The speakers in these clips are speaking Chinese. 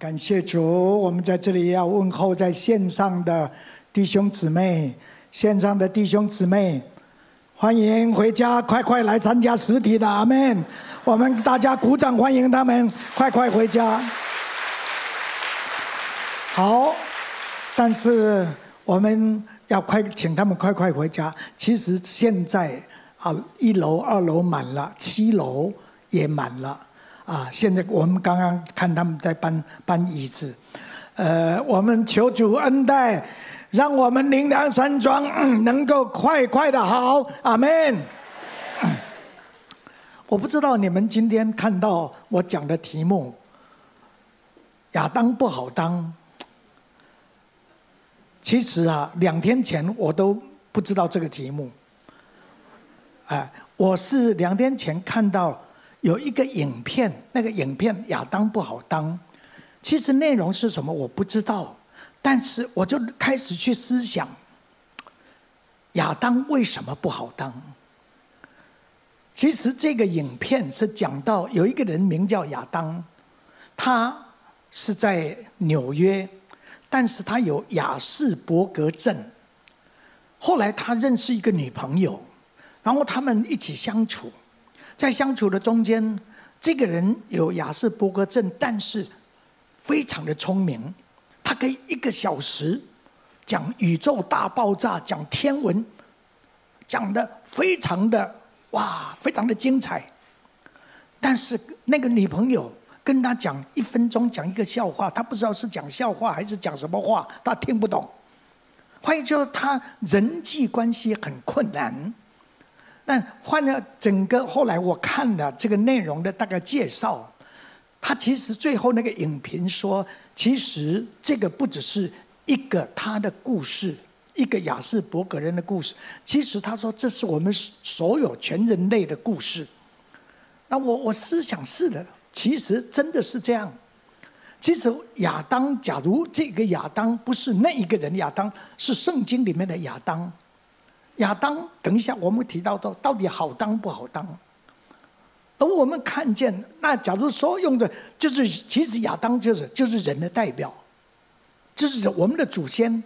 感谢主，我们在这里要问候在线上的弟兄姊妹，线上的弟兄姊妹，欢迎回家，快快来参加实体的阿门。我们大家鼓掌欢迎他们，快快回家。好，但是我们要快请他们快快回家。其实现在啊，一楼、二楼满了，七楼也满了。啊！现在我们刚刚看他们在搬搬椅子，呃，我们求主恩待，让我们灵粮山庄能够快快的好，阿门。我不知道你们今天看到我讲的题目，亚当不好当。其实啊，两天前我都不知道这个题目，哎，我是两天前看到。有一个影片，那个影片亚当不好当，其实内容是什么我不知道，但是我就开始去思想，亚当为什么不好当？其实这个影片是讲到有一个人名叫亚当，他是在纽约，但是他有亚士伯格症，后来他认识一个女朋友，然后他们一起相处。在相处的中间，这个人有亚斯伯格症，但是非常的聪明。他可以一个小时讲宇宙大爆炸，讲天文，讲得非常的哇，非常的精彩。但是那个女朋友跟他讲一分钟讲一个笑话，他不知道是讲笑话还是讲什么话，他听不懂。换言之，就是他人际关系很困难。但换了整个后来我看了这个内容的大概介绍，他其实最后那个影评说，其实这个不只是一个他的故事，一个亚斯伯格人的故事，其实他说这是我们所有全人类的故事。那我我思想是的，其实真的是这样。其实亚当，假如这个亚当不是那一个人亚当，是圣经里面的亚当。亚当，等一下我们提到的到底好当不好当？而我们看见，那假如说用的，就是其实亚当就是就是人的代表，就是我们的祖先。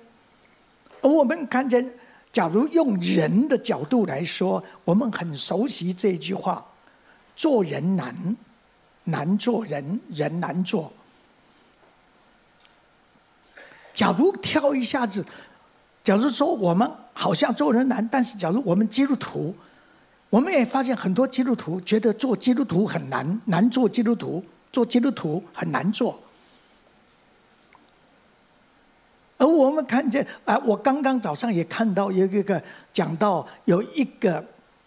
而我们看见，假如用人的角度来说，我们很熟悉这句话：做人难，难做人，人难做。假如跳一下子。假如说我们好像做人难，但是假如我们基督徒，我们也发现很多基督徒觉得做基督徒很难，难做基督徒，做基督徒很难做。而我们看见啊，我刚刚早上也看到有一个讲到有一个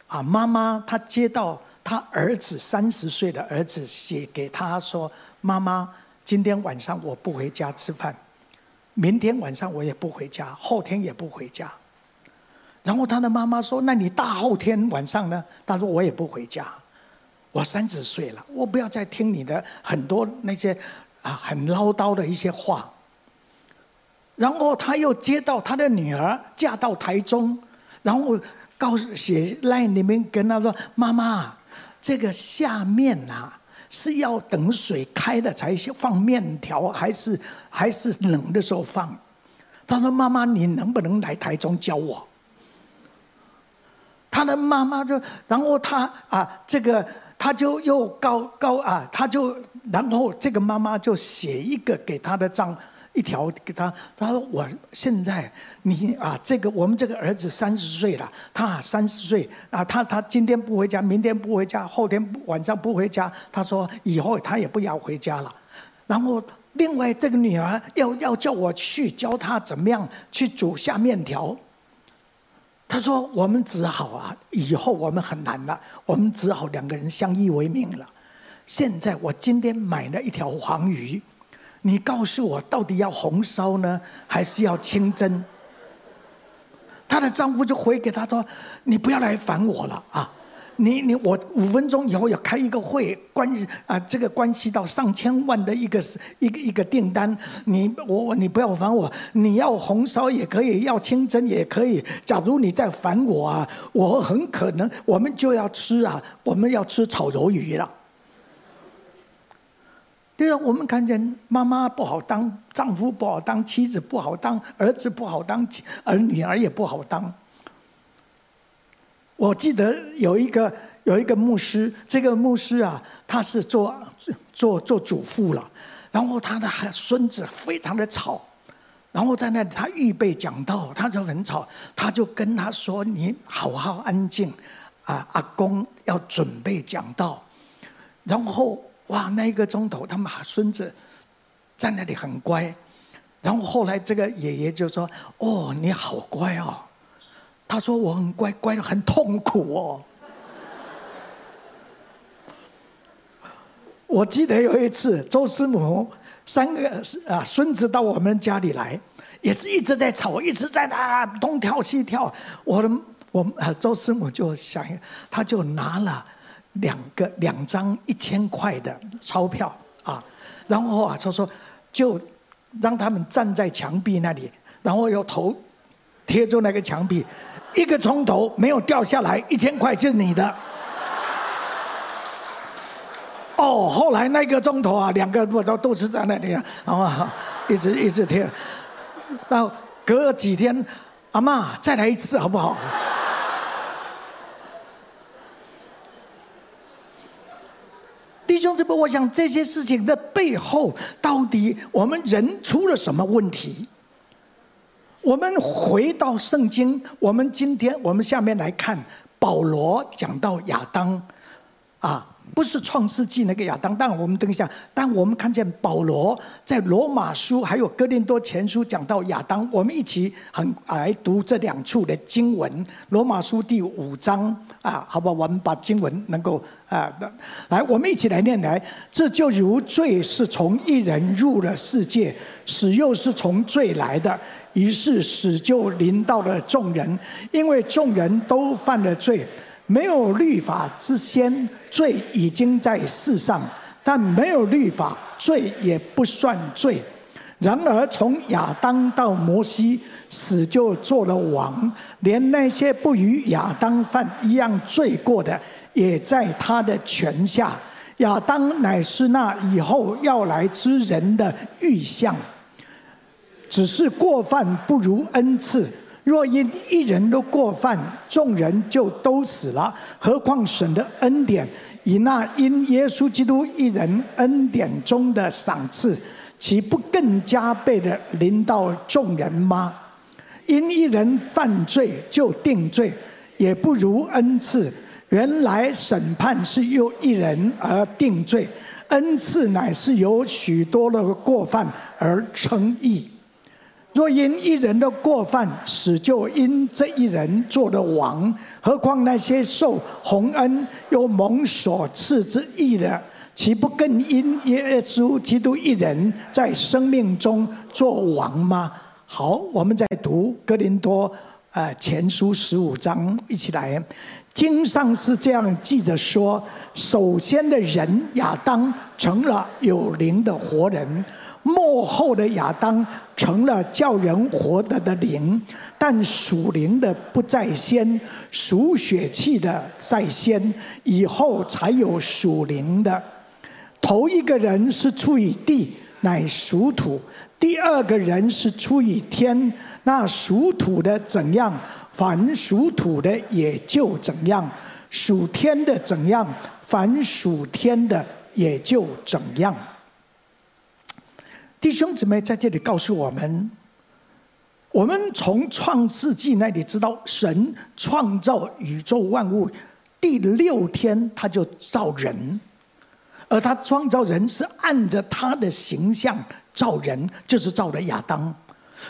啊妈妈，她接到她儿子三十岁的儿子写给她说：“妈妈，今天晚上我不回家吃饭。”明天晚上我也不回家，后天也不回家。然后他的妈妈说：“那你大后天晚上呢？”他说：“我也不回家，我三十岁了，我不要再听你的很多那些啊很唠叨的一些话。”然后他又接到他的女儿嫁到台中，然后告诉写 line 里面跟他说：“妈妈，这个下面啊。”是要等水开了才放面条，还是还是冷的时候放？他说：“妈妈，你能不能来台中教我？”他的妈妈就，然后他啊，这个他就又高高啊，他就然后这个妈妈就写一个给他的账。一条给他，他说：“我现在你啊，这个我们这个儿子三十岁了，他三十岁啊，他他今天不回家，明天不回家，后天晚上不回家。他说以后他也不要回家了。然后另外这个女儿要要叫我去教他怎么样去煮下面条。他说我们只好啊，以后我们很难了，我们只好两个人相依为命了。现在我今天买了一条黄鱼。”你告诉我，到底要红烧呢，还是要清蒸？她的丈夫就回给她说：“你不要来烦我了啊！你你我五分钟以后要开一个会，关啊这个关系到上千万的一个一个一个订单。你我你不要烦我，你要红烧也可以，要清蒸也可以。假如你再烦我啊，我很可能我们就要吃啊，我们要吃炒鱿鱼了。”对啊，我们看见妈妈不好当，丈夫不好当，妻子不好当，儿子不好当，儿女儿也不好当。我记得有一个有一个牧师，这个牧师啊，他是做做做主妇了，然后他的孙子非常的吵。然后在那里，他预备讲道，他就很吵，他就跟他说：“你好好安静，啊，阿公要准备讲道。”然后哇，那一个钟头，他们孙子在那里很乖。然后后来这个爷爷就说：“哦，你好乖哦。”他说：“我很乖，乖的很痛苦哦。”我记得有一次，周师母。三个啊孙子到我们家里来，也是一直在吵，一直在那东跳西跳。我的我呃周师母就想，他就拿了两个两张一千块的钞票啊，然后啊他说就让他们站在墙壁那里，然后用头贴住那个墙壁，一个钟头没有掉下来，一千块是你的。哦，后来那个钟头啊，两个我都都是在那里啊，啊，一直一直贴，到隔几天，阿妈再来一次好不好？弟兄姊妹，我想这些事情的背后，到底我们人出了什么问题？我们回到圣经，我们今天我们下面来看保罗讲到亚当，啊。不是创世纪那个亚当，但我们等一下。当我们看见保罗在罗马书还有哥林多前书讲到亚当，我们一起很来读这两处的经文。罗马书第五章啊，好吧，我们把经文能够啊，来，我们一起来念来。这就如罪是从一人入了世界，死又是从罪来的，于是死就临到了众人，因为众人都犯了罪。没有律法之先，罪已经在世上；但没有律法，罪也不算罪。然而从亚当到摩西，死就做了王，连那些不与亚当犯一样罪过的，也在他的权下。亚当乃是那以后要来之人的预像，只是过犯不如恩赐。若因一人的过犯，众人就都死了，何况神的恩典，以那因耶稣基督一人恩典中的赏赐，岂不更加倍的临到众人吗？因一人犯罪就定罪，也不如恩赐。原来审判是由一人而定罪，恩赐乃是由许多的过犯而称义。若因一人的过犯，死就因这一人做了王，何况那些受洪恩又蒙所赐之义的，岂不更因耶稣基督一人在生命中做王吗？好，我们再读哥林多啊前书十五章，一起来。经上是这样记着说：首先的人亚当成了有灵的活人。末后的亚当成了叫人活的的灵，但属灵的不在先，属血气的在先，以后才有属灵的。头一个人是出于地，乃属土；第二个人是出于天，那属土的怎样，凡属土的也就怎样；属天的怎样，凡属天的也就怎样。弟兄姊妹在这里告诉我们：我们从创世纪那里知道，神创造宇宙万物，第六天他就造人，而他创造人是按着他的形象造人，就是造了亚当。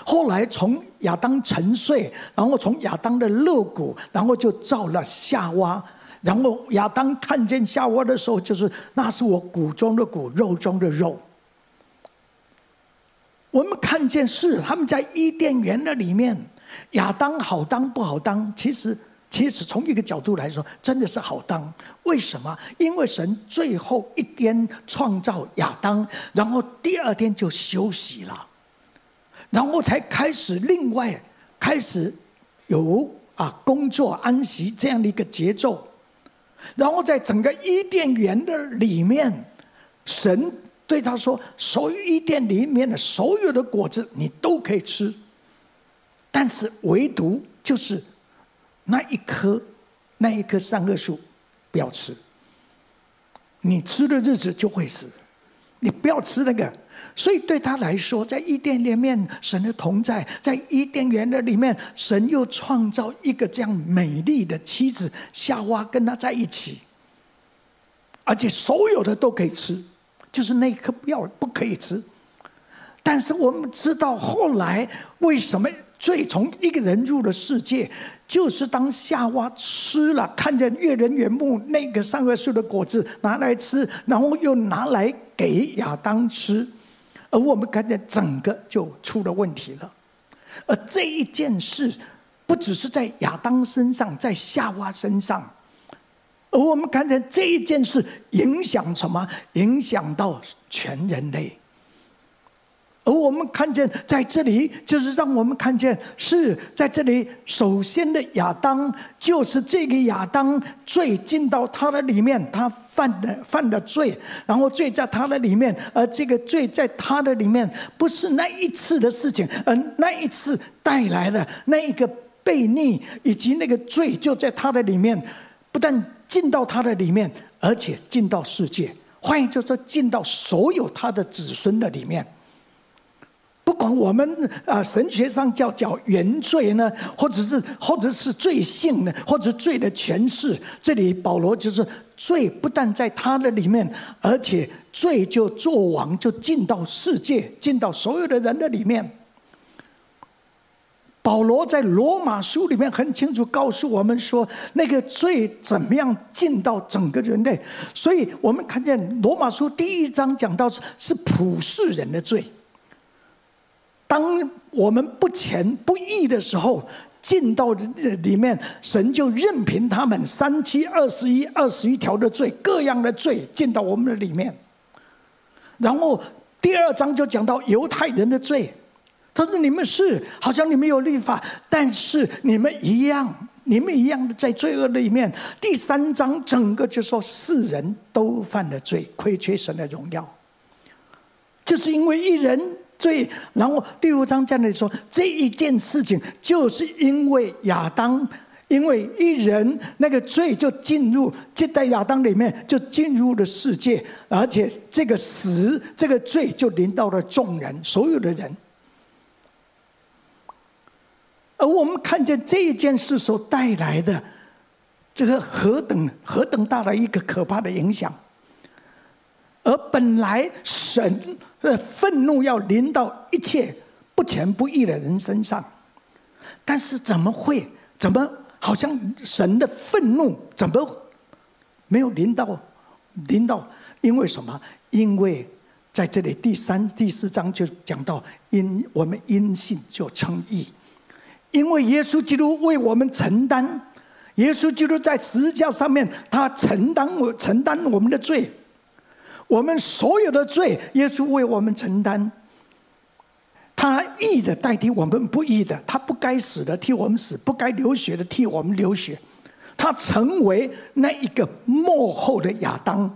后来从亚当沉睡，然后从亚当的肋骨，然后就造了夏娃。然后亚当看见夏娃的时候，就是那是我骨中的骨，肉中的肉。我们看见是他们在伊甸园的里面，亚当好当不好当？其实，其实从一个角度来说，真的是好当。为什么？因为神最后一天创造亚当，然后第二天就休息了，然后才开始另外开始有啊工作安息这样的一个节奏，然后在整个伊甸园的里面，神对他说：“所有伊甸里面的所有的果子，你都可以吃，但是唯独就是那一棵，那一棵善恶树，不要吃。你吃的日子就会死，你不要吃那个。所以对他来说，在伊甸里面，神的同在；在伊甸园的里面，神又创造一个这样美丽的妻子夏娃跟他在一起，而且所有的都可以吃。”就是那颗不要不可以吃，但是我们知道后来为什么罪从一个人入了世界，就是当夏娃吃了看见悦人眼目那个善恶树的果子拿来吃，然后又拿来给亚当吃，而我们看见整个就出了问题了。而这一件事不只是在亚当身上，在夏娃身上。而我们看见这一件事影响什么？影响到全人类。而我们看见在这里，就是让我们看见是在这里。首先的亚当，就是这个亚当罪进到他的里面，他犯的犯的罪，然后罪在他的里面，而这个罪在他的里面，不是那一次的事情，而那一次带来的那一个悖逆，以及那个罪就在他的里面，不但。进到他的里面，而且进到世界，换言，就是说进到所有他的子孙的里面。不管我们啊，神学上叫叫原罪呢，或者是或者是罪性呢，或者罪的诠释。这里保罗就是罪不但在他的里面，而且罪就作王，就进到世界，进到所有的人的里面。保罗在罗马书里面很清楚告诉我们说，那个罪怎么样进到整个人类。所以我们看见罗马书第一章讲到是是普世人的罪。当我们不虔不义的时候，进到里面，神就任凭他们三七二十一二十一条的罪，各样的罪进到我们的里面。然后第二章就讲到犹太人的罪。他说：“你们是好像你们有律法，但是你们一样，你们一样的在罪恶里面。”第三章整个就说世人都犯了罪，亏缺神的荣耀，就是因为一人罪。然后第五章在那里说，这一件事情就是因为亚当，因为一人那个罪就进入，就在亚当里面就进入了世界，而且这个死，这个罪就临到了众人，所有的人。而我们看见这一件事所带来的这个何等何等大的一个可怕的影响，而本来神的愤怒要临到一切不全不义的人身上，但是怎么会？怎么好像神的愤怒怎么没有临到？临到？因为什么？因为在这里第三、第四章就讲到，因我们因信就称义。因为耶稣基督为我们承担，耶稣基督在十字架上面，他承担我承担我们的罪，我们所有的罪，耶稣为我们承担。他义的代替我们不义的，他不该死的替我们死，不该流血的替我们流血，他成为那一个幕后的亚当。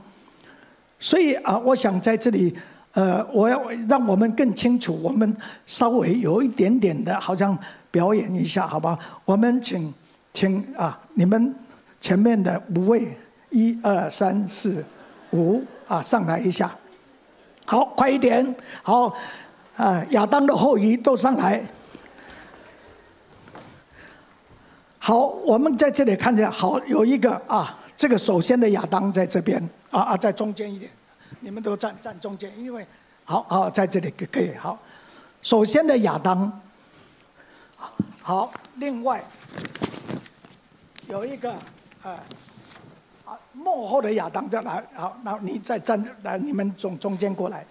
所以啊，我想在这里，呃，我要让我们更清楚，我们稍微有一点点的，好像。表演一下，好吧？我们请，请啊，你们前面的五位，一二三四五啊，上来一下。好，快一点。好，啊，亚当的后裔都上来。好，我们在这里看见，好，有一个啊，这个首先的亚当在这边啊啊，在中间一点，你们都站站中间，因为好好在这里可以好。首先的亚当。好，另外有一个呃，啊，幕后的亚当再来，好，那你再站来，你们从中间过来。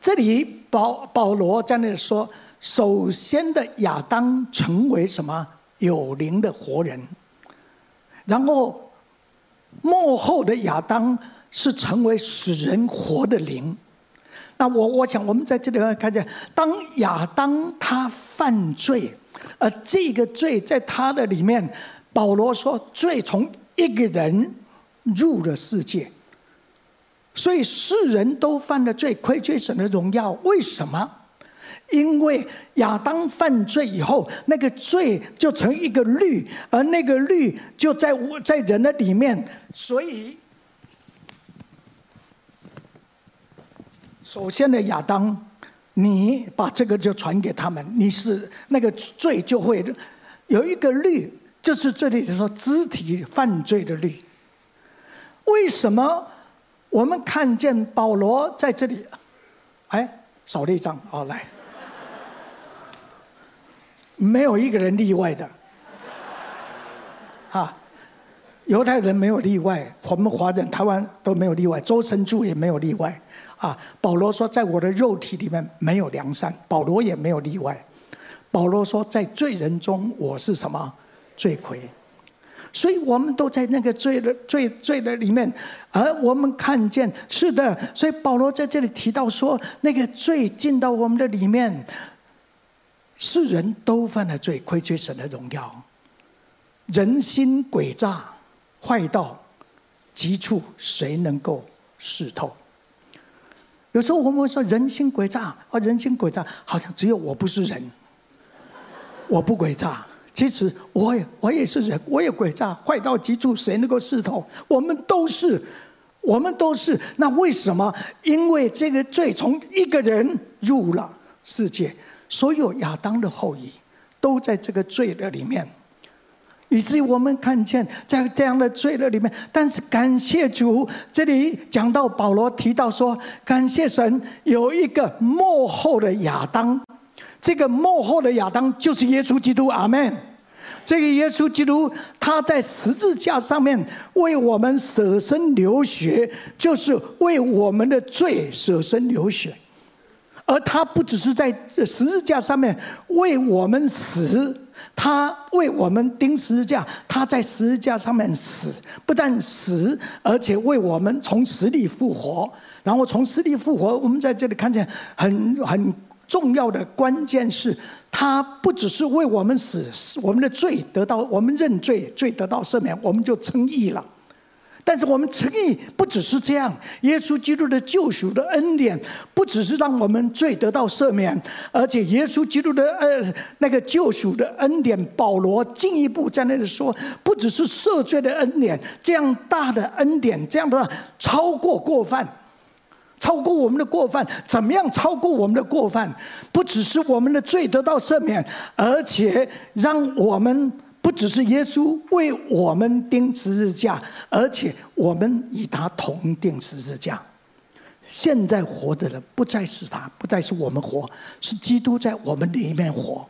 这里保保罗在那里说，首先的亚当成为什么？有灵的活人，然后幕后的亚当是成为使人活的灵。那我我想，我们在这里看见，当亚当他犯罪，而这个罪在他的里面，保罗说，罪从一个人入了世界，所以世人都犯了罪，亏缺神的荣耀。为什么？因为亚当犯罪以后，那个罪就成一个律，而那个律就在我在人的里面。所以，首先呢亚当，你把这个就传给他们，你是那个罪就会有一个律，就是这里就说肢体犯罪的律。为什么我们看见保罗在这里？哎，少了一张，好来。没有一个人例外的，啊，犹太人没有例外，我们华人、台湾都没有例外，周生柱也没有例外，啊，保罗说，在我的肉体里面没有良善，保罗也没有例外，保罗说，在罪人中我是什么？罪魁，所以我们都在那个罪的罪罪的里面，而我们看见是的，所以保罗在这里提到说，那个罪进到我们的里面。世人都犯了罪，亏缺神的荣耀，人心诡诈，坏到极处，谁能够识透？有时候我们会说人心诡诈啊，人心诡诈，好像只有我不是人，我不诡诈。其实我也我也是人，我也诡诈，坏到极处，谁能够识透？我们都是，我们都是。那为什么？因为这个罪从一个人入了世界。所有亚当的后裔都在这个罪的里面，以至于我们看见在这样的罪恶里面。但是感谢主，这里讲到保罗提到说，感谢神有一个幕后的亚当，这个幕后的亚当就是耶稣基督。阿门。这个耶稣基督他在十字架上面为我们舍身流血，就是为我们的罪舍身流血。而他不只是在十字架上面为我们死，他为我们钉十字架，他在十字架上面死，不但死，而且为我们从死里复活。然后从死里复活，我们在这里看见很很重要的关键是，他不只是为我们死，我们的罪得到，我们认罪，罪得到赦免，我们就称义了。但是我们诚意不只是这样，耶稣基督的救赎的恩典不只是让我们罪得到赦免，而且耶稣基督的呃那个救赎的恩典，保罗进一步在那里说，不只是赦罪的恩典，这样大的恩典，这样的超过过犯，超过我们的过犯，怎么样超过我们的过犯？不只是我们的罪得到赦免，而且让我们。不只是耶稣为我们钉十字架，而且我们与他同钉十字架。现在活的人不再是他，不再是我们活，是基督在我们里面活。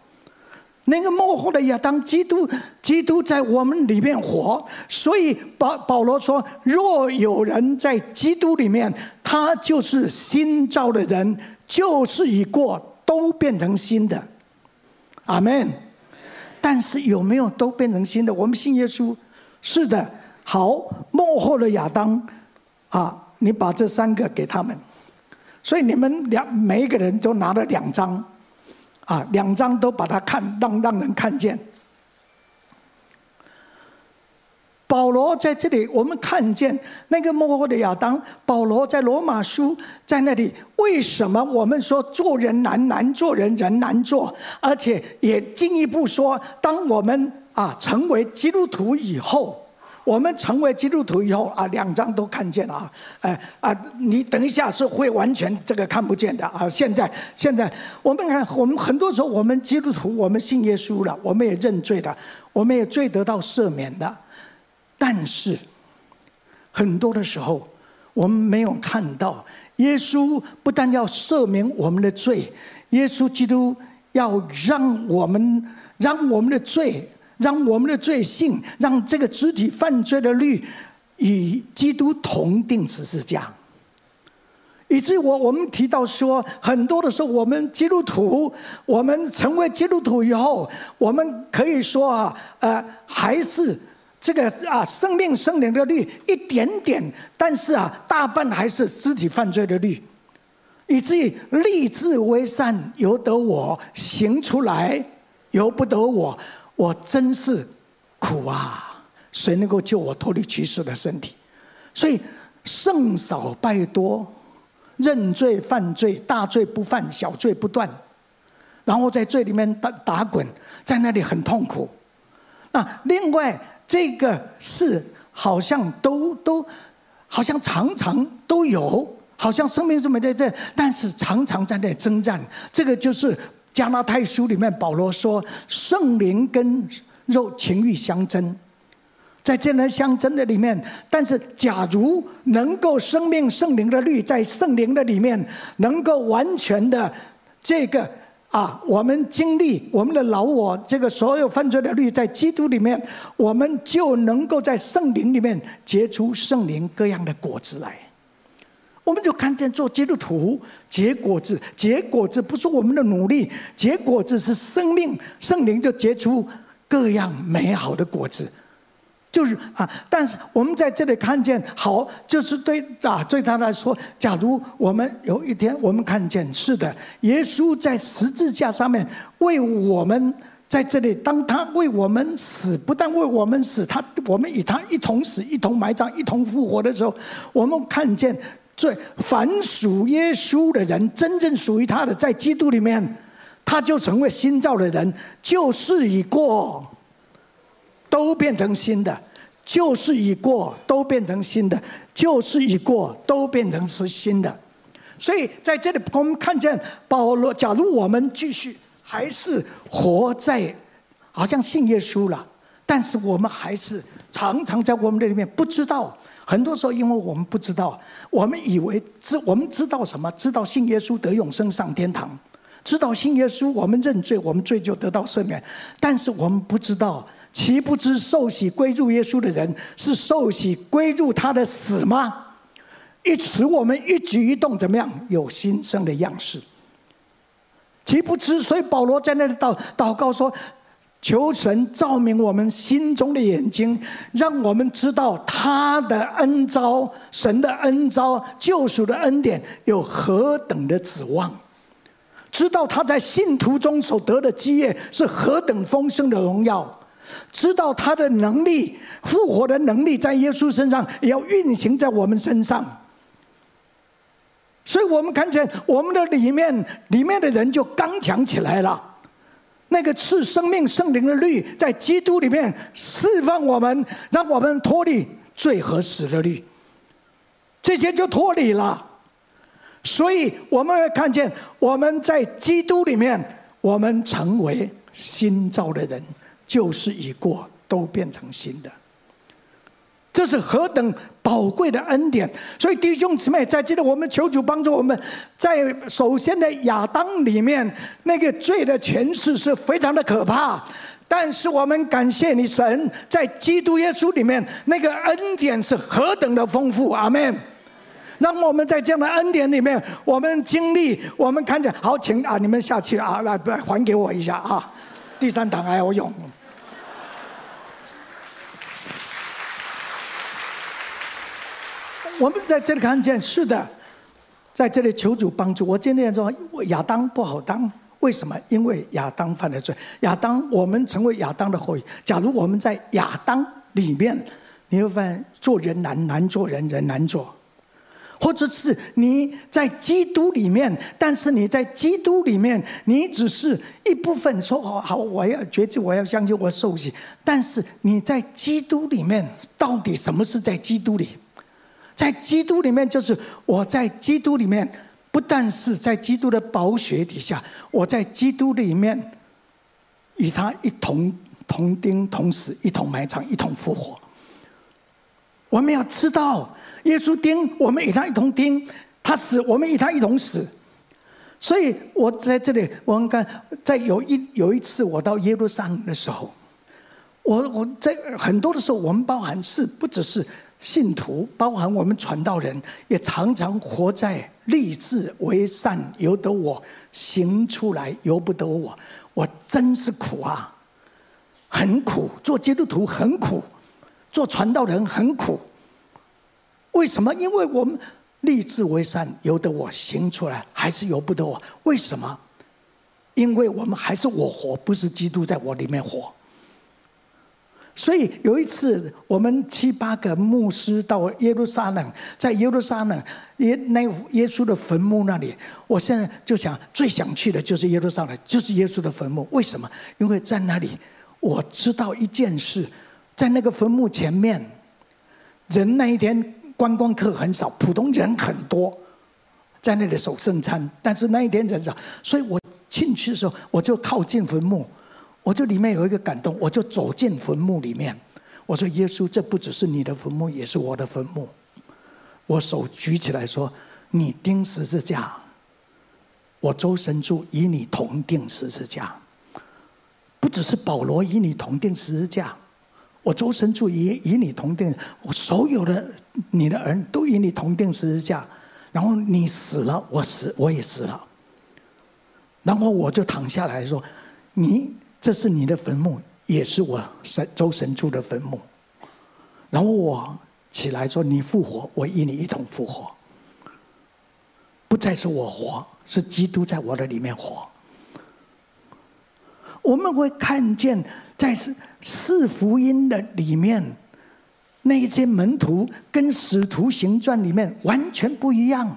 那个幕后的亚当，基督，基督在我们里面活。所以保保罗说：“若有人在基督里面，他就是新造的人，旧事已过，都变成新的。”阿门。但是有没有都变成新的？我们信耶稣，是的。好，幕后的亚当，啊，你把这三个给他们，所以你们两每一个人都拿了两张，啊，两张都把它看，让让人看见。保罗在这里，我们看见那个末后的亚当。保罗在罗马书在那里，为什么我们说做人难，难做人，人难做？而且也进一步说，当我们啊成为基督徒以后，我们成为基督徒以后啊，两张都看见了啊，哎啊，你等一下是会完全这个看不见的啊。现在现在我们看，我们很多时候我们基督徒，我们信耶稣了，我们也认罪的，我们也罪得到赦免的。但是，很多的时候，我们没有看到耶稣不但要赦免我们的罪，耶稣基督要让我们让我们的罪，让我们的罪性，让这个肢体犯罪的律与基督同钉十字架。以至于我我们提到说，很多的时候，我们基督徒，我们成为基督徒以后，我们可以说啊，呃，还是。这个啊，生命生灵的律一点点，但是啊，大半还是肢体犯罪的律，以至于立志为善由得我，行出来由不得我，我真是苦啊！谁能够救我脱离取死的身体？所以圣少败多，认罪犯罪，大罪不犯，小罪不断，然后在罪里面打打滚，在那里很痛苦。那另外这个是好像都都好像常常都有，好像生命是没在这，但是常常在那征战。这个就是加拉太书里面保罗说，圣灵跟肉情欲相争。在这样相争的里面，但是假如能够生命圣灵的律在圣灵的里面，能够完全的这个啊，我们经历我们的老我这个所有犯罪的律在基督里面，我们就能够在圣灵里面结出圣灵各样的果子来。我们就看见做基督徒结果子，结果子不是我们的努力，结果子是生命圣灵就结出各样美好的果子。就是啊，但是我们在这里看见好，就是对啊，对他来说，假如我们有一天我们看见是的，耶稣在十字架上面为我们在这里，当他为我们死，不但为我们死，他我们与他一同死，一同埋葬，一同复活的时候，我们看见最凡属耶稣的人，真正属于他的，在基督里面，他就成为新造的人，旧事已过。都变成新的，旧事已过，都变成新的；旧事已过，都变成是新的。所以在这里，我们看见保罗。假如我们继续还是活在，好像信耶稣了，但是我们还是常常在我们的里面不知道。很多时候，因为我们不知道，我们以为知我们知道什么？知道信耶稣得永生上天堂，知道信耶稣我们认罪，我们罪就得到赦免。但是我们不知道。岂不知受洗归入耶稣的人，是受洗归入他的死吗？一使我们一举一动怎么样？有新生的样式。岂不知？所以保罗在那里祷祷告说：“求神照明我们心中的眼睛，让我们知道他的恩招，神的恩招，救赎的恩典有何等的指望，知道他在信徒中所得的基业是何等丰盛的荣耀。”知道他的能力，复活的能力在耶稣身上也要运行在我们身上，所以我们看见我们的里面，里面的人就刚强起来了。那个赐生命圣灵的律在基督里面释放我们，让我们脱离最合适的律，这些就脱离了。所以我们会看见我们在基督里面，我们成为新造的人。旧事已过，都变成新的。这是何等宝贵的恩典！所以弟兄姊妹，在这里我们求主帮助我们，在首先的亚当里面，那个罪的权势是非常的可怕。但是我们感谢你，神在基督耶稣里面，那个恩典是何等的丰富。阿门。让我们在这样的恩典里面，我们经历，我们看见。好，请啊，你们下去啊，来来还给我一下啊。第三堂还要用。我们在这里看见，是的，在这里求主帮助。我今天说亚当不好当，为什么？因为亚当犯了罪。亚当，我们成为亚当的后裔。假如我们在亚当里面，你会发现做人难，难做人，人难做。或者是你在基督里面，但是你在基督里面，你只是一部分说好，好，我要决志，我要相信，我受洗。但是你在基督里面，到底什么是在基督里？在基督里面，就是我在基督里面，不但是在基督的宝血底下，我在基督里面与他一同同钉同死，一同埋葬，一同复活。我们要知道，耶稣钉，我们与他一同钉；他死，我们与他一同死。所以我在这里，我们看，在有一有一次我到耶路撒冷的时候，我我在很多的时候，我们包含是不只是。信徒包含我们传道人，也常常活在立志为善由得我，行出来由不得我。我真是苦啊，很苦。做基督徒很苦，做传道人很苦。为什么？因为我们立志为善由得我，行出来还是由不得我。为什么？因为我们还是我活，不是基督在我里面活。所以有一次，我们七八个牧师到耶路撒冷，在耶路撒冷耶那耶稣的坟墓那里，我现在就想最想去的就是耶路撒冷，就是耶稣的坟墓。为什么？因为在那里我知道一件事，在那个坟墓前面，人那一天观光客很少，普通人很多，在那里守圣餐，但是那一天人少，所以我进去的时候，我就靠近坟墓。我就里面有一个感动，我就走进坟墓里面。我说：“耶稣，这不只是你的坟墓，也是我的坟墓。”我手举起来说：“你钉十字架，我周神柱与你同钉十字架。不只是保罗与你同钉十字架，我周神柱也与你同钉。我所有的你的儿都与你同钉十字架。然后你死了，我死，我也死了。然后我就躺下来说：你。”这是你的坟墓，也是我神周神助的坟墓。然后我起来说：“你复活，我与你一同复活。不再是我活，是基督在我的里面活。”我们会看见，在四福音的里面，那一些门徒跟使徒行传里面完全不一样。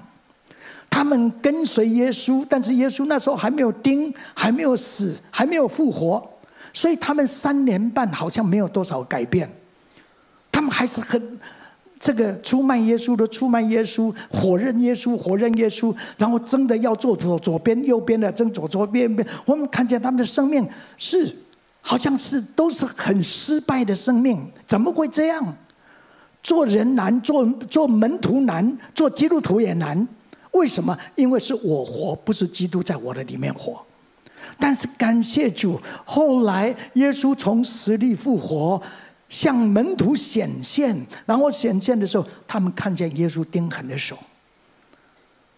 他们跟随耶稣，但是耶稣那时候还没有钉，还没有死，还没有复活，所以他们三年半好像没有多少改变。他们还是很这个出卖耶稣的出卖耶稣，火认耶稣火认耶稣，然后争的要做左左边右边的争左左边边。我们看见他们的生命是好像是都是很失败的生命，怎么会这样？做人难，做做门徒难，做基督徒也难。为什么？因为是我活，不是基督在我的里面活。但是感谢主，后来耶稣从死里复活，向门徒显现，然后显现的时候，他们看见耶稣钉痕的手。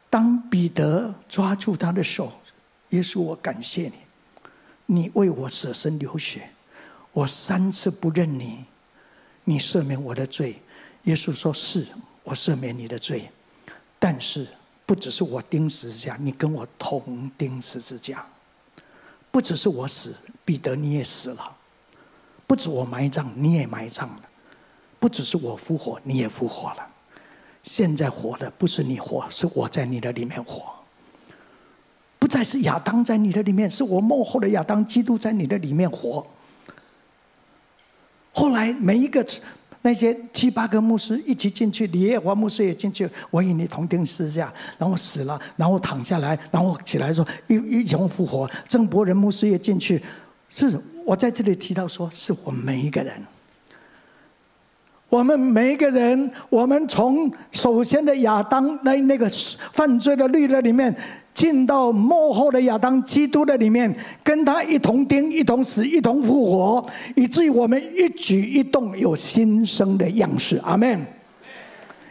当彼得抓住他的手，耶稣，我感谢你，你为我舍身流血，我三次不认你，你赦免我的罪。耶稣说：“是我赦免你的罪，但是。”不只是我钉十字架，你跟我同钉十字架。不只是我死，彼得你也死了。不止我埋葬，你也埋葬了。不只是我复活，你也复活了。现在活的不是你活，是我在你的里面活。不再是亚当在你的里面，是我幕后的亚当基督在你的里面活。后来每一个。那些七八个牧师一起进去，李业华牧师也进去，我与你同钉十字架，然后死了，然后躺下来，然后起来说一一同复活。郑伯仁牧师也进去，是我在这里提到说，是我们每一个人，我们每一个人，我们从首先的亚当那那个犯罪的律的里面。进到幕后的亚当基督的里面，跟他一同钉、一同死、一同复活，以至于我们一举一动有新生的样式。阿门。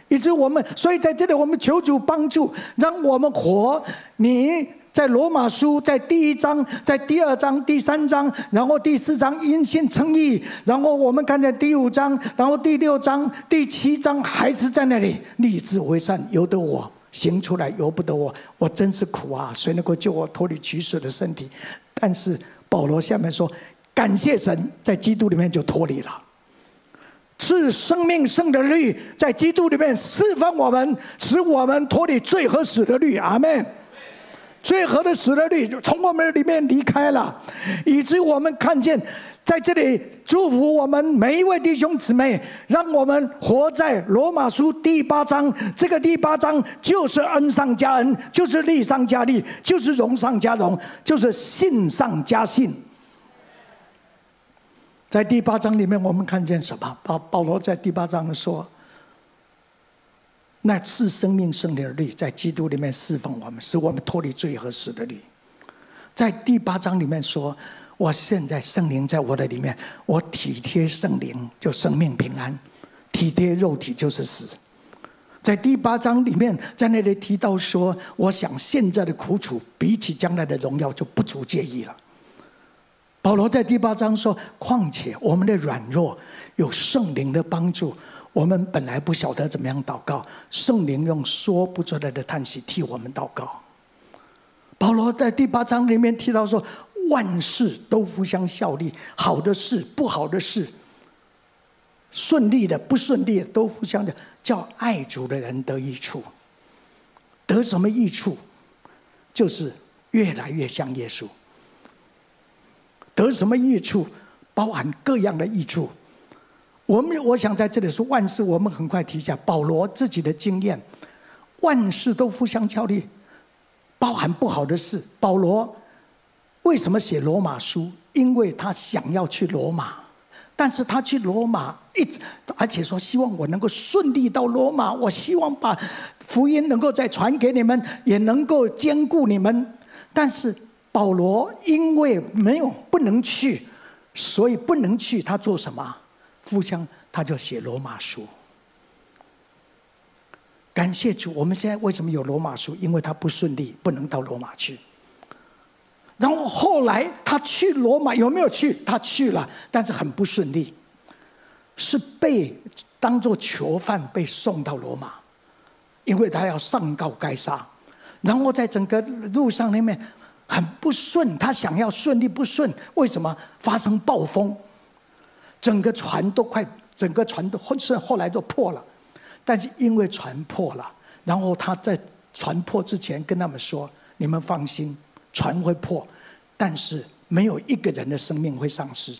以至于我们，所以在这里我们求主帮助，让我们活。你在罗马书在第一章、在第二章、第三章，然后第四章因信称义，然后我们看见第五章，然后第六章、第七章还是在那里立志为善，由得我。行出来由不得我，我真是苦啊！谁能够救我脱离取死的身体？但是保罗下面说：“感谢神，在基督里面就脱离了，赐生命圣的律在基督里面释放我们，使我们脱离罪和死的律。阿门。罪和的死的律就从我们里面离开了，以至于我们看见。”在这里祝福我们每一位弟兄姊妹，让我们活在罗马书第八章。这个第八章就是恩上加恩，就是利上加利，就是荣上加荣，就是信上加信。在第八章里面，我们看见什么？保保罗在第八章说：“那赐生命圣灵的律在基督里面释放我们，使我们脱离罪和死的律。”在第八章里面说。我现在圣灵在我的里面，我体贴圣灵就生命平安，体贴肉体就是死。在第八章里面，在那里提到说，我想现在的苦楚比起将来的荣耀就不足介意了。保罗在第八章说：“况且我们的软弱有圣灵的帮助，我们本来不晓得怎么样祷告，圣灵用说不出来的叹息替我们祷告。”保罗在第八章里面提到说。万事都互相效力，好的事、不好的事，顺利的、不顺利的都互相的，叫爱主的人得益处。得什么益处？就是越来越像耶稣。得什么益处？包含各样的益处。我们我想在这里说万事，我们很快提一下保罗自己的经验。万事都互相效力，包含不好的事。保罗为什么写罗马书？因为他想要去罗马，但是他去罗马一直，而且说希望我能够顺利到罗马。我希望把福音能够再传给你们，也能够兼顾你们。但是保罗因为没有不能去，所以不能去。他做什么？互相，他就写罗马书。感谢主，我们现在为什么有罗马书？因为他不顺利，不能到罗马去。然后后来他去罗马，有没有去？他去了，但是很不顺利，是被当做囚犯被送到罗马，因为他要上告该杀。然后在整个路上里面很不顺，他想要顺利不顺，为什么？发生暴风，整个船都快，整个船都后是后来都破了。但是因为船破了，然后他在船破之前跟他们说：“你们放心，船会破，但是没有一个人的生命会丧失。”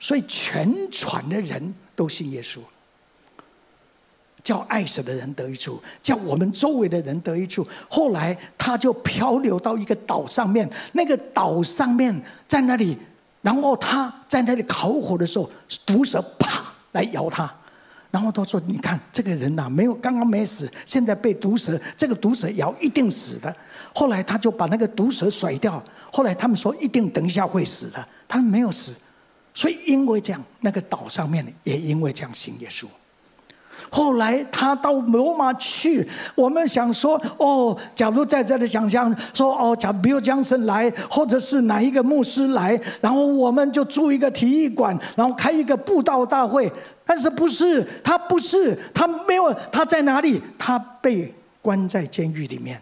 所以全船的人都信耶稣，叫爱神的人得一处，叫我们周围的人得一处。后来他就漂流到一个岛上面，那个岛上面在那里，然后他在那里烤火的时候，毒蛇啪来咬他。然后他说：“你看这个人呐，没有刚刚没死，现在被毒蛇，这个毒蛇咬一定死的。后来他就把那个毒蛇甩掉。后来他们说一定等一下会死的，他没有死。所以因为这样，那个岛上面也因为这样信耶稣。”后来他到罗马去，我们想说哦，假如在这里想象说哦，假如比如江神来，或者是哪一个牧师来，然后我们就租一个体育馆，然后开一个布道大会。但是不是他不是他没有他在哪里？他被关在监狱里面，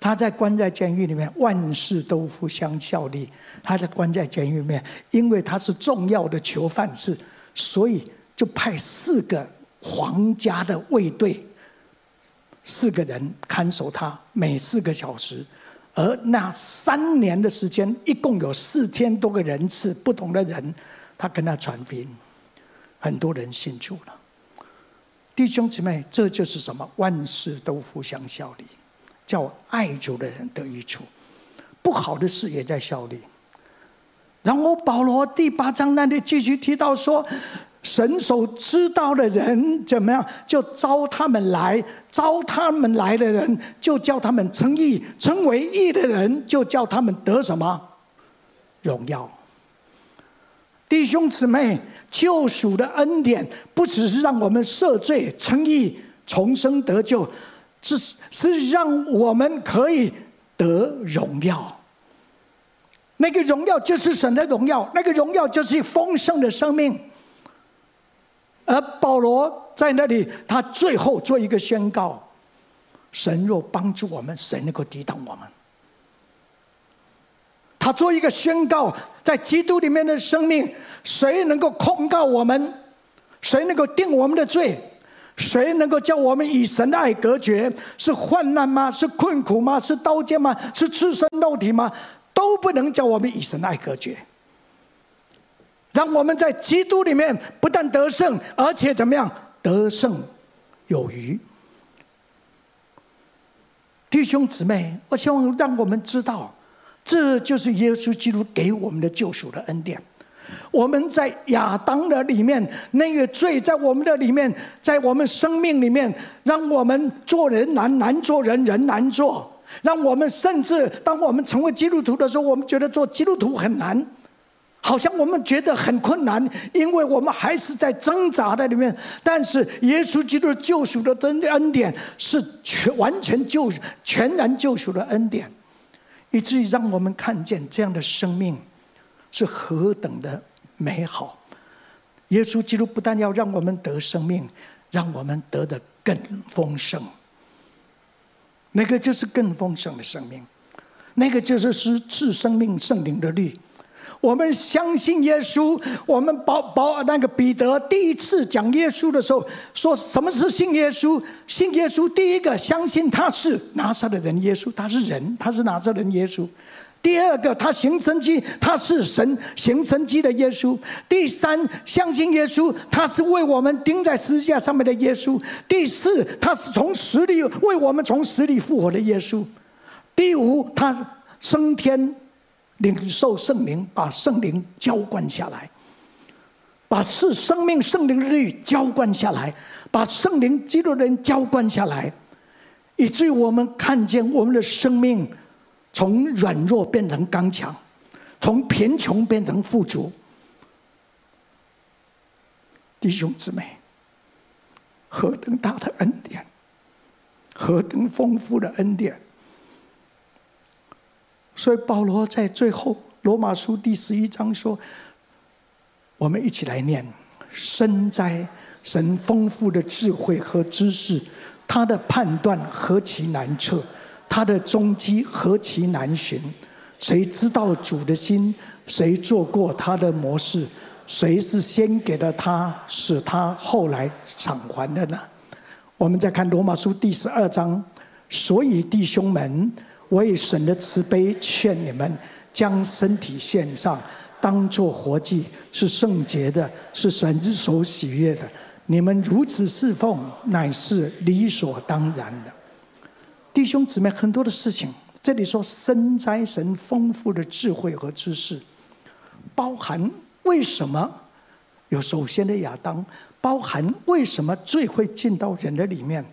他在关在监狱里面，万事都互相效力。他在关在监狱里面，因为他是重要的囚犯，是所以就派四个。皇家的卫队，四个人看守他，每四个小时，而那三年的时间，一共有四千多个人次，不同的人，他跟他传福音，很多人信主了。弟兄姊妹，这就是什么？万事都互相效力，叫爱主的人得益处，不好的事也在效力。然后保罗第八章那里继续提到说。神所知道的人怎么样，就招他们来；招他们来的人，就叫他们称义；称为义的人，就叫他们得什么荣耀。弟兄姊妹，救赎的恩典不只是让我们赦罪、称义、重生得救，是是让我们可以得荣耀。那个荣耀就是神的荣耀，那个荣耀就是丰盛的生命。而保罗在那里，他最后做一个宣告：神若帮助我们，谁能够抵挡我们？他做一个宣告，在基督里面的生命，谁能够控告我们？谁能够定我们的罪？谁能够叫我们与神的爱隔绝？是患难吗？是困苦吗？是刀剑吗？是赤身肉体吗？都不能叫我们与神的爱隔绝。让我们在基督里面不但得胜，而且怎么样？得胜有余。弟兄姊妹，我希望让我们知道，这就是耶稣基督给我们的救赎的恩典。我们在亚当的里面，那个罪在我们的里面，在我们生命里面，让我们做人难，难做人，人难做。让我们甚至当我们成为基督徒的时候，我们觉得做基督徒很难。好像我们觉得很困难，因为我们还是在挣扎在里面。但是耶稣基督救赎的真恩典是全完全救、全然救赎的恩典，以至于让我们看见这样的生命是何等的美好。耶稣基督不但要让我们得生命，让我们得的更丰盛。那个就是更丰盛的生命，那个就是是赐生命圣灵的律。我们相信耶稣。我们保保那个彼得第一次讲耶稣的时候，说什么是信耶稣？信耶稣，第一个相信他是拿撒的人耶稣，他是人，他是拿撒人耶稣。第二个，他行神迹，他是神行神迹的耶稣。第三，相信耶稣，他是为我们钉在十字架上面的耶稣。第四，他是从死里为我们从死里复活的耶稣。第五，他升天，领受圣灵，把圣灵浇灌下来，把赐生命圣灵的律浇灌下来，把圣灵基督人浇灌下来，以至于我们看见我们的生命。从软弱变成刚强，从贫穷变成富足，弟兄姊妹，何等大的恩典，何等丰富的恩典！所以保罗在最后罗马书第十一章说：“我们一起来念，深哉神丰富的。智慧和知识，他的。判断何其难测。”他的。踪迹何其难寻，谁知道主的。心？谁做过他的。模式？谁是先给了他，使他后来偿还的。呢？我们再看罗马书第十二章，所以弟兄们，我以神的慈悲劝你们，将身体献上，当作活祭，是圣洁的，是神之所喜悦的。你们如此侍奉，乃是理所当然的。弟兄姊妹，很多的事情，这里说深哉神丰富的智慧和知识，包含为什么有首先的亚当，包含为什么罪会进到人的里面，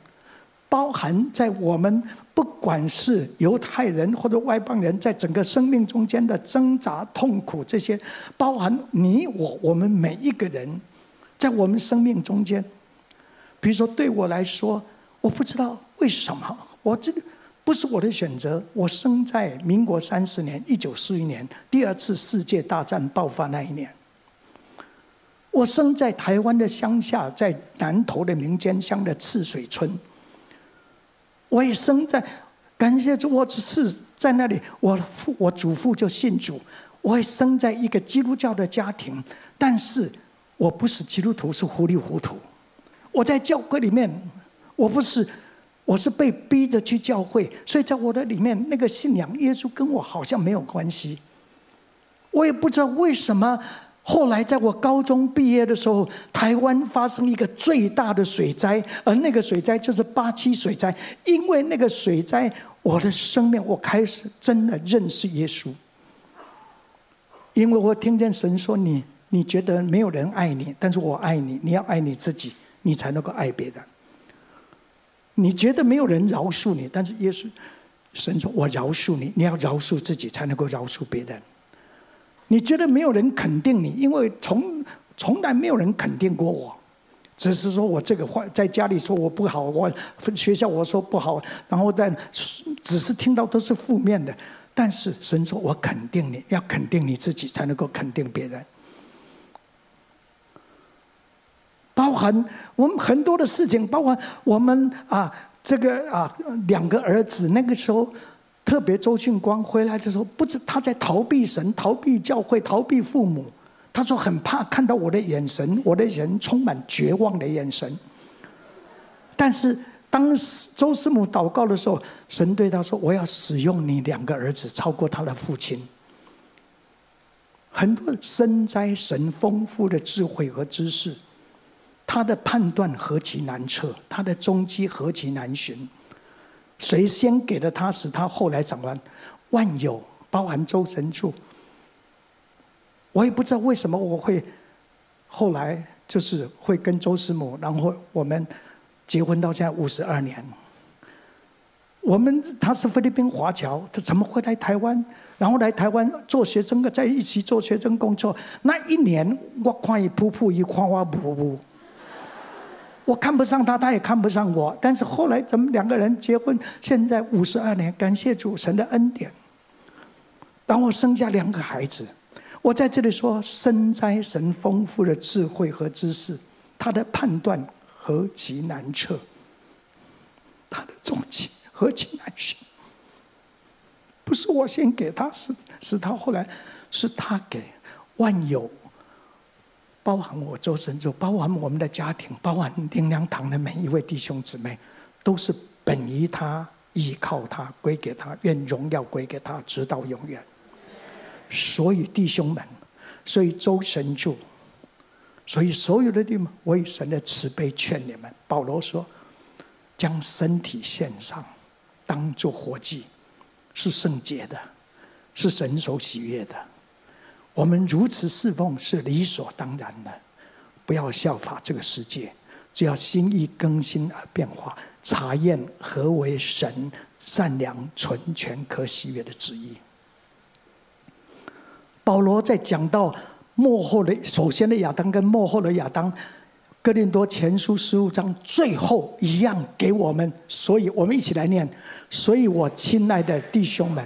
包含在我们不管是犹太人或者外邦人，在整个生命中间的挣扎痛苦，这些包含你我我们每一个人，在我们生命中间，比如说对我来说，我不知道为什么。我这不是我的选择。我生在民国三十年，一九四一年，第二次世界大战爆发那一年。我生在台湾的乡下，在南投的民间乡的赤水村。我也生在，感谢主，我只是在那里。我父，我祖父就信主。我也生在一个基督教的家庭，但是我不是基督徒，是糊里糊涂。我在教会里面，我不是。我是被逼着去教会，所以在我的里面，那个信仰耶稣跟我好像没有关系。我也不知道为什么，后来在我高中毕业的时候，台湾发生一个最大的水灾，而那个水灾就是八七水灾。因为那个水灾，我的生命我开始真的认识耶稣，因为我听见神说：“你你觉得没有人爱你，但是我爱你，你要爱你自己，你才能够爱别人。”你觉得没有人饶恕你，但是耶稣神说：“我饶恕你，你要饶恕自己，才能够饶恕别人。”你觉得没有人肯定你，因为从从来没有人肯定过我，只是说我这个话在家里说我不好，我学校我说不好，然后在只是听到都是负面的。但是神说：“我肯定你，要肯定你自己，才能够肯定别人。”包含我们很多的事情，包括我们啊，这个啊，两个儿子那个时候，特别周训光回来的时候，不知他在逃避神、逃避教会、逃避父母。他说很怕看到我的眼神，我的人充满绝望的眼神。但是当周师母祷告的时候，神对他说：“我要使用你两个儿子，超过他的父亲。”很多深哉神丰富的智慧和知识。他的判断何其难测，他的踪迹何其难寻。谁先给了他，使他后来偿还？万有包含周神助。我也不知道为什么我会后来就是会跟周师母，然后我们结婚到现在五十二年。我们他是菲律宾华侨，他怎么会来台湾？然后来台湾做学生的，在一起做学生工作。那一年我看一瀑布，一看我瀑布。我看不上他，他也看不上我。但是后来，咱们两个人结婚，现在五十二年，感谢主神的恩典。当我生下两个孩子，我在这里说：深哉神丰富的智慧和知识，他的判断何其难测，他的踪迹何其难寻。不是我先给他，是是他后来是他给万有，包含我周神助，包含我们的家庭，包含灵粮堂的每一位弟兄姊妹，都是本于他，依靠他，归给他，愿荣耀归给他，直到永远。所以弟兄们，所以周神助，所以所有的弟兄们，我以神的慈悲劝你们。保罗说，将身体献上，当作活祭，是圣洁的，是神所喜悦的。我们如此侍奉是理所当然的，不要效法这个世界，只要心意更新而变化，查验何为神善良、纯全、可喜悦的旨意。保罗在讲到幕后的首先的亚当跟幕后的亚当。哥林多前书十五章最后一样给我们，所以我们一起来念。所以我亲爱的弟兄们，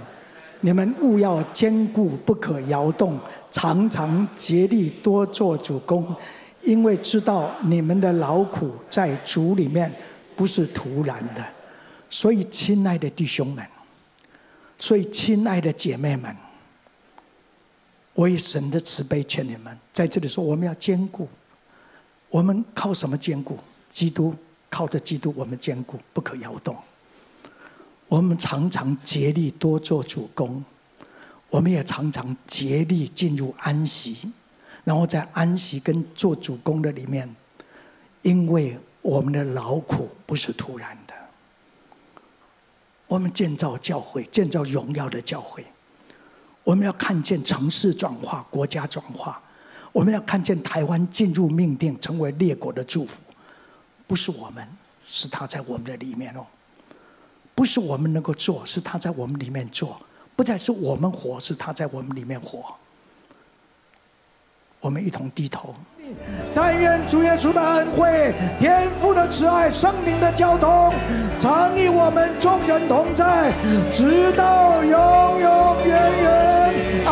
你们务要坚固，不可摇动，常常竭力多做主工，因为知道你们的劳苦在主里面不是徒然的。所以亲爱的弟兄们，所以亲爱的姐妹们，我以神的慈悲劝你们，在这里说我们要坚固。我们靠什么坚固？基督靠着基督，我们坚固，不可摇动。我们常常竭力多做主工，我们也常常竭力进入安息，然后在安息跟做主工的里面，因为我们的劳苦不是突然的。我们建造教会，建造荣耀的教会，我们要看见城市转化，国家转化。我们要看见台湾进入命定，成为列国的祝福，不是我们，是他在我们的里面哦。不是我们能够做，是他在我们里面做，不再是我们活，是他在我们里面活。我们一同低头。但愿主耶稣的恩惠、天父的慈爱、圣灵的交通，常与我们众人同在，直到永永远远。